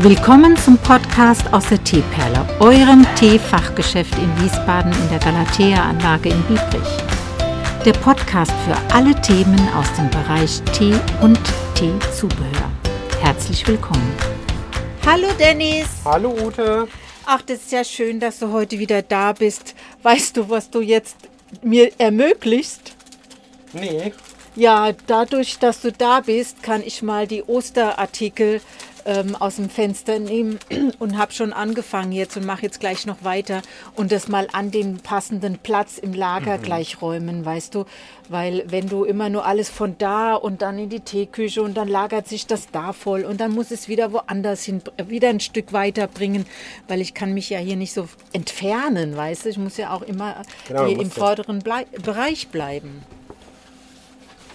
Willkommen zum Podcast aus der Teeperle, eurem Teefachgeschäft in Wiesbaden in der Galatea-Anlage in Biebrich. Der Podcast für alle Themen aus dem Bereich Tee und Teezubehör. Herzlich willkommen. Hallo Dennis. Hallo Ute. Ach, das ist ja schön, dass du heute wieder da bist. Weißt du, was du jetzt mir ermöglicht? Nee. Ja, dadurch, dass du da bist, kann ich mal die Osterartikel ähm, aus dem Fenster nehmen und habe schon angefangen jetzt und mache jetzt gleich noch weiter und das mal an den passenden Platz im Lager mhm. gleich räumen, weißt du? Weil wenn du immer nur alles von da und dann in die Teeküche und dann lagert sich das da voll und dann muss es wieder woanders hin, wieder ein Stück weiter bringen, weil ich kann mich ja hier nicht so entfernen, weißt du? Ich muss ja auch immer genau, hier im vorderen Blei Bereich bleiben.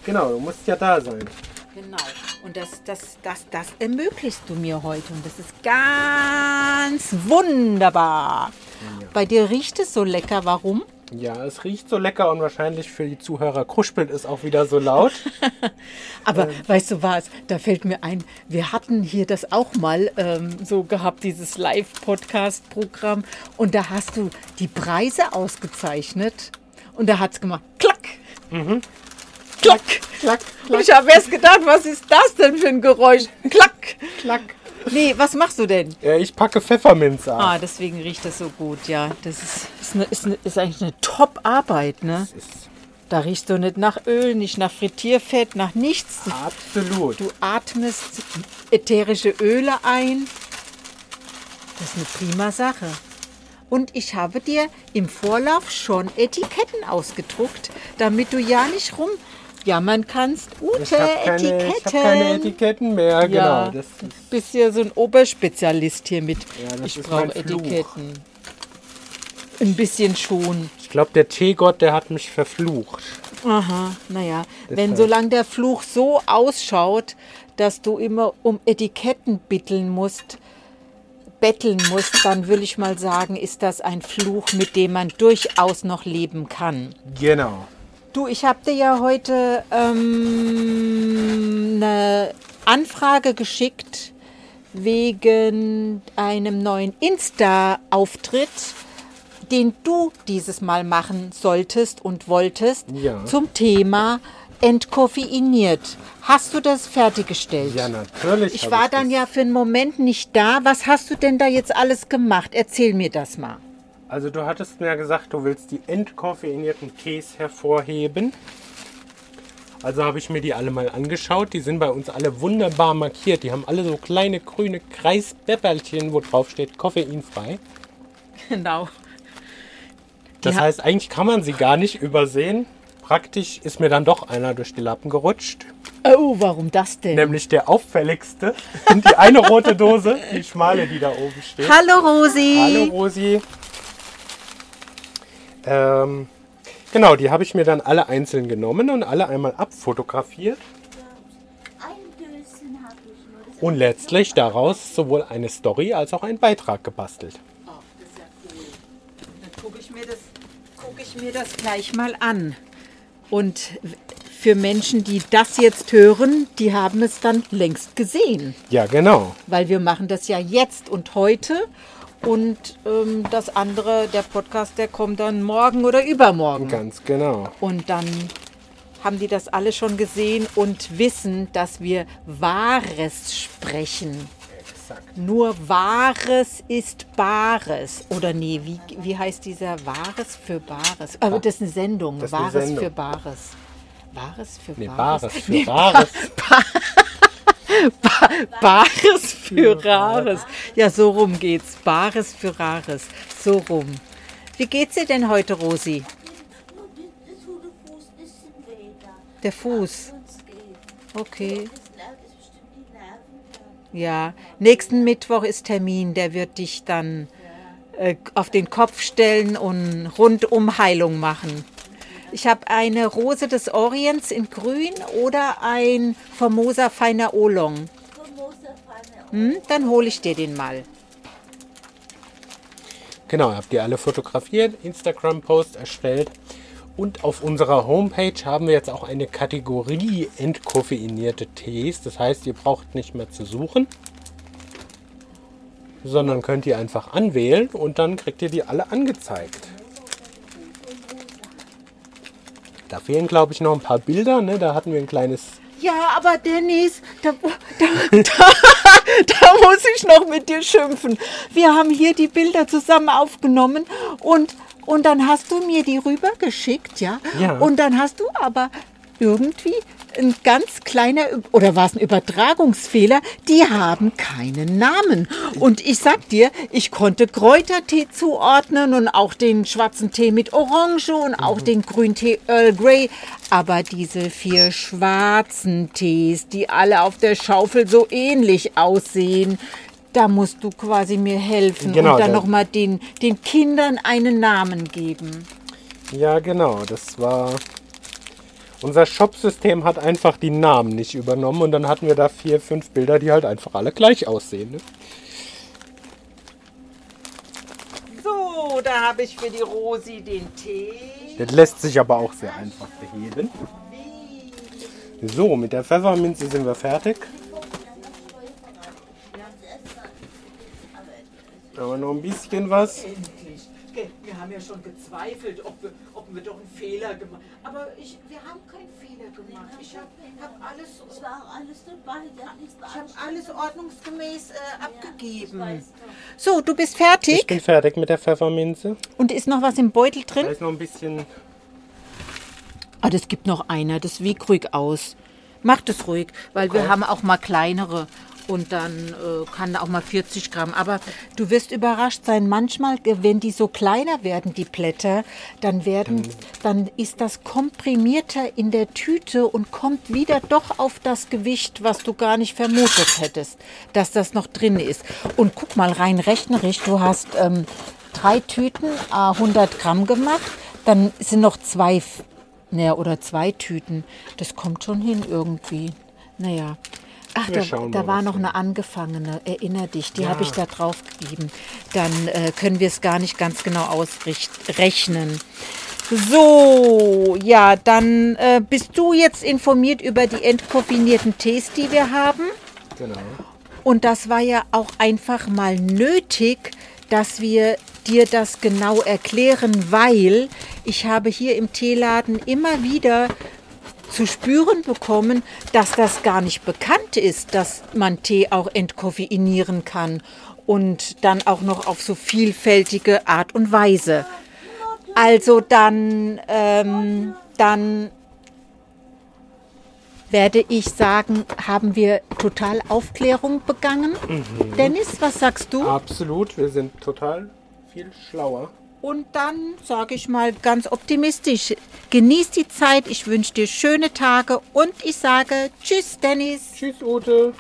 Genau, du musst ja da sein. Genau. Und das, das, das, das ermöglichst du mir heute. Und das ist ganz wunderbar. Ja. Bei dir riecht es so lecker. Warum? Ja, es riecht so lecker und wahrscheinlich für die Zuhörer kruspelt es auch wieder so laut. Aber ähm. weißt du was, da fällt mir ein, wir hatten hier das auch mal ähm, so gehabt, dieses Live-Podcast-Programm. Und da hast du die Preise ausgezeichnet. Und da hat es gemacht, klack. Mhm. Klack, klack, klack. Ich habe erst gedacht, was ist das denn für ein Geräusch? Klack, klack. Nee, was machst du denn? Ja, ich packe Pfefferminz an. Ah, deswegen riecht das so gut, ja. Das ist, ist, eine, ist, eine, ist eigentlich eine Top-Arbeit, ne? Da riechst du nicht nach Öl, nicht nach Frittierfett, nach nichts. Absolut. Du atmest ätherische Öle ein. Das ist eine prima Sache. Und ich habe dir im Vorlauf schon Etiketten ausgedruckt, damit du ja nicht rum jammern kannst. Ute, ich habe keine, Etiketten. Ich keine Etiketten mehr, ja, genau. Du bist ja so ein Oberspezialist hier mit. Ja, ich brauche Etiketten. Ein bisschen schon. Ich glaube, der Teegott, der hat mich verflucht. Aha, naja. Wenn solange der Fluch so ausschaut, dass du immer um Etiketten bitteln musst, betteln musst, dann will ich mal sagen, ist das ein Fluch, mit dem man durchaus noch leben kann. Genau. Du, ich habe dir ja heute ähm, eine Anfrage geschickt wegen einem neuen Insta-Auftritt, den du dieses Mal machen solltest und wolltest ja. zum Thema entkoffeiniert. Hast du das fertiggestellt? Ja, natürlich. Ich war ich dann ja für einen Moment nicht da. Was hast du denn da jetzt alles gemacht? Erzähl mir das mal. Also du hattest mir ja gesagt, du willst die entkoffeinierten Tees hervorheben. Also habe ich mir die alle mal angeschaut. Die sind bei uns alle wunderbar markiert. Die haben alle so kleine grüne Kreisbäpperlchen, wo drauf steht koffeinfrei. Genau. Das heißt, eigentlich kann man sie gar nicht übersehen. Praktisch ist mir dann doch einer durch die Lappen gerutscht. Oh, warum das denn? Nämlich der auffälligste. Die eine rote Dose, die schmale, die da oben steht. Hallo Rosi. Hallo Rosi. Ähm, genau, die habe ich mir dann alle einzeln genommen und alle einmal abfotografiert. Und letztlich daraus sowohl eine Story als auch einen Beitrag gebastelt. Oh, das ist ja cool. Dann gucke ich, mir das, guck ich mir das gleich mal an. Und für Menschen, die das jetzt hören, die haben es dann längst gesehen. Ja, genau. Weil wir machen das ja jetzt und heute. Und ähm, das andere, der Podcast, der kommt dann morgen oder übermorgen. Ganz genau. Und dann haben die das alle schon gesehen und wissen, dass wir Wahres sprechen. Exakt. Nur Wahres ist Bares. Oder nee, wie, wie heißt dieser Wahres für Bares? Aber das ist eine Sendung. Das Wahres eine Sendung. für Bares. Wahres für nee, Bares. Bares für nee, Bares. Ba ba Bares für Rares. Ja, so rum geht's. Bares für Rares. So rum. Wie geht's dir denn heute, Rosi? Der Fuß. Okay. Ja, nächsten Mittwoch ist Termin. Der wird dich dann äh, auf den Kopf stellen und rundum Heilung machen. Ich habe eine Rose des Orients in Grün oder ein Formosa feiner Oolong. Hm, dann hole ich dir den mal. Genau, habt ihr alle fotografiert, Instagram-Post erstellt. Und auf unserer Homepage haben wir jetzt auch eine Kategorie entkoffeinierte Tees. Das heißt, ihr braucht nicht mehr zu suchen. sondern könnt ihr einfach anwählen und dann kriegt ihr die alle angezeigt. Da fehlen, glaube ich, noch ein paar Bilder. Ne? Da hatten wir ein kleines Ja, aber Dennis, da, da, da, da muss ich noch mit dir schimpfen. Wir haben hier die Bilder zusammen aufgenommen und, und dann hast du mir die rübergeschickt, ja? Ja. Und dann hast du aber irgendwie ein ganz kleiner, oder war es ein Übertragungsfehler, die haben keinen Namen. Und ich sag dir, ich konnte Kräutertee zuordnen und auch den schwarzen Tee mit Orange und auch den Grüntee Earl Grey. Aber diese vier schwarzen Tees, die alle auf der Schaufel so ähnlich aussehen, da musst du quasi mir helfen Genau, und dann da- nochmal den, den Kindern einen Namen geben. Ja, genau. Das war. Unser Shop-System hat einfach die Namen nicht übernommen und dann hatten wir da vier, fünf Bilder, die halt einfach alle gleich aussehen. Ne? So, da habe ich für die Rosi den Tee. Das lässt sich aber auch sehr einfach beheben. So, mit der Pfefferminze sind wir fertig. Aber noch ein bisschen was. Endlich. Wir haben ja schon gezweifelt, ob wir, ob wir doch einen Fehler gemacht. Aber ich, wir haben keinen Fehler gemacht. Ich habe hab alles, Es war auch alles dabei, ich hab alles ordnungsgemäß äh, abgegeben. So, du bist Ich fertig bin fertig mit der Pfefferminze. und ist noch was im Beutel Da drin? ist noch ein bisschen. Ah, das gibt noch einer. Das wiegt ruhig aus. Mach das ruhig, weil wir haben auch mal kleinere. Und dann äh, kann auch mal 40 Gramm. Aber du wirst überrascht sein, manchmal, äh, wenn die so kleiner werden, die Blätter, dann werden, dann ist das komprimierter in der Tüte und kommt wieder doch auf das Gewicht, was du gar nicht vermutet hättest, dass das noch drin ist. Und guck mal rein rechnerisch, du hast ähm, drei Tüten, äh, 100 Gramm gemacht, dann sind noch zwei naja, oder zwei Tüten. Das kommt schon hin irgendwie. Naja. Ach, da, da war noch wir- eine angefangene. Erinner dich, die Ja. habe ich da drauf gegeben. Dann äh, können wir es gar nicht ganz genau ausrechnen. So, ja, dann äh, bist du jetzt informiert über die entkoffinierten Tees, die wir haben. Genau. Und das war ja auch einfach mal nötig, dass wir dir das genau erklären, weil ich habe hier im Teeladen immer wieder zu spüren bekommen, dass das gar nicht bekannt ist, dass man Tee auch entkoffeinieren kann und dann auch noch auf so vielfältige Art und Weise. Also dann, ähm, dann werde ich sagen, haben wir total Aufklärung begangen. Dennis, was sagst du? Absolut, wir sind total viel schlauer. Und dann sage ich mal ganz optimistisch, genieß die Zeit, ich wünsche dir schöne Tage und ich sage Tschüss, Dennis. Tschüss, Ute.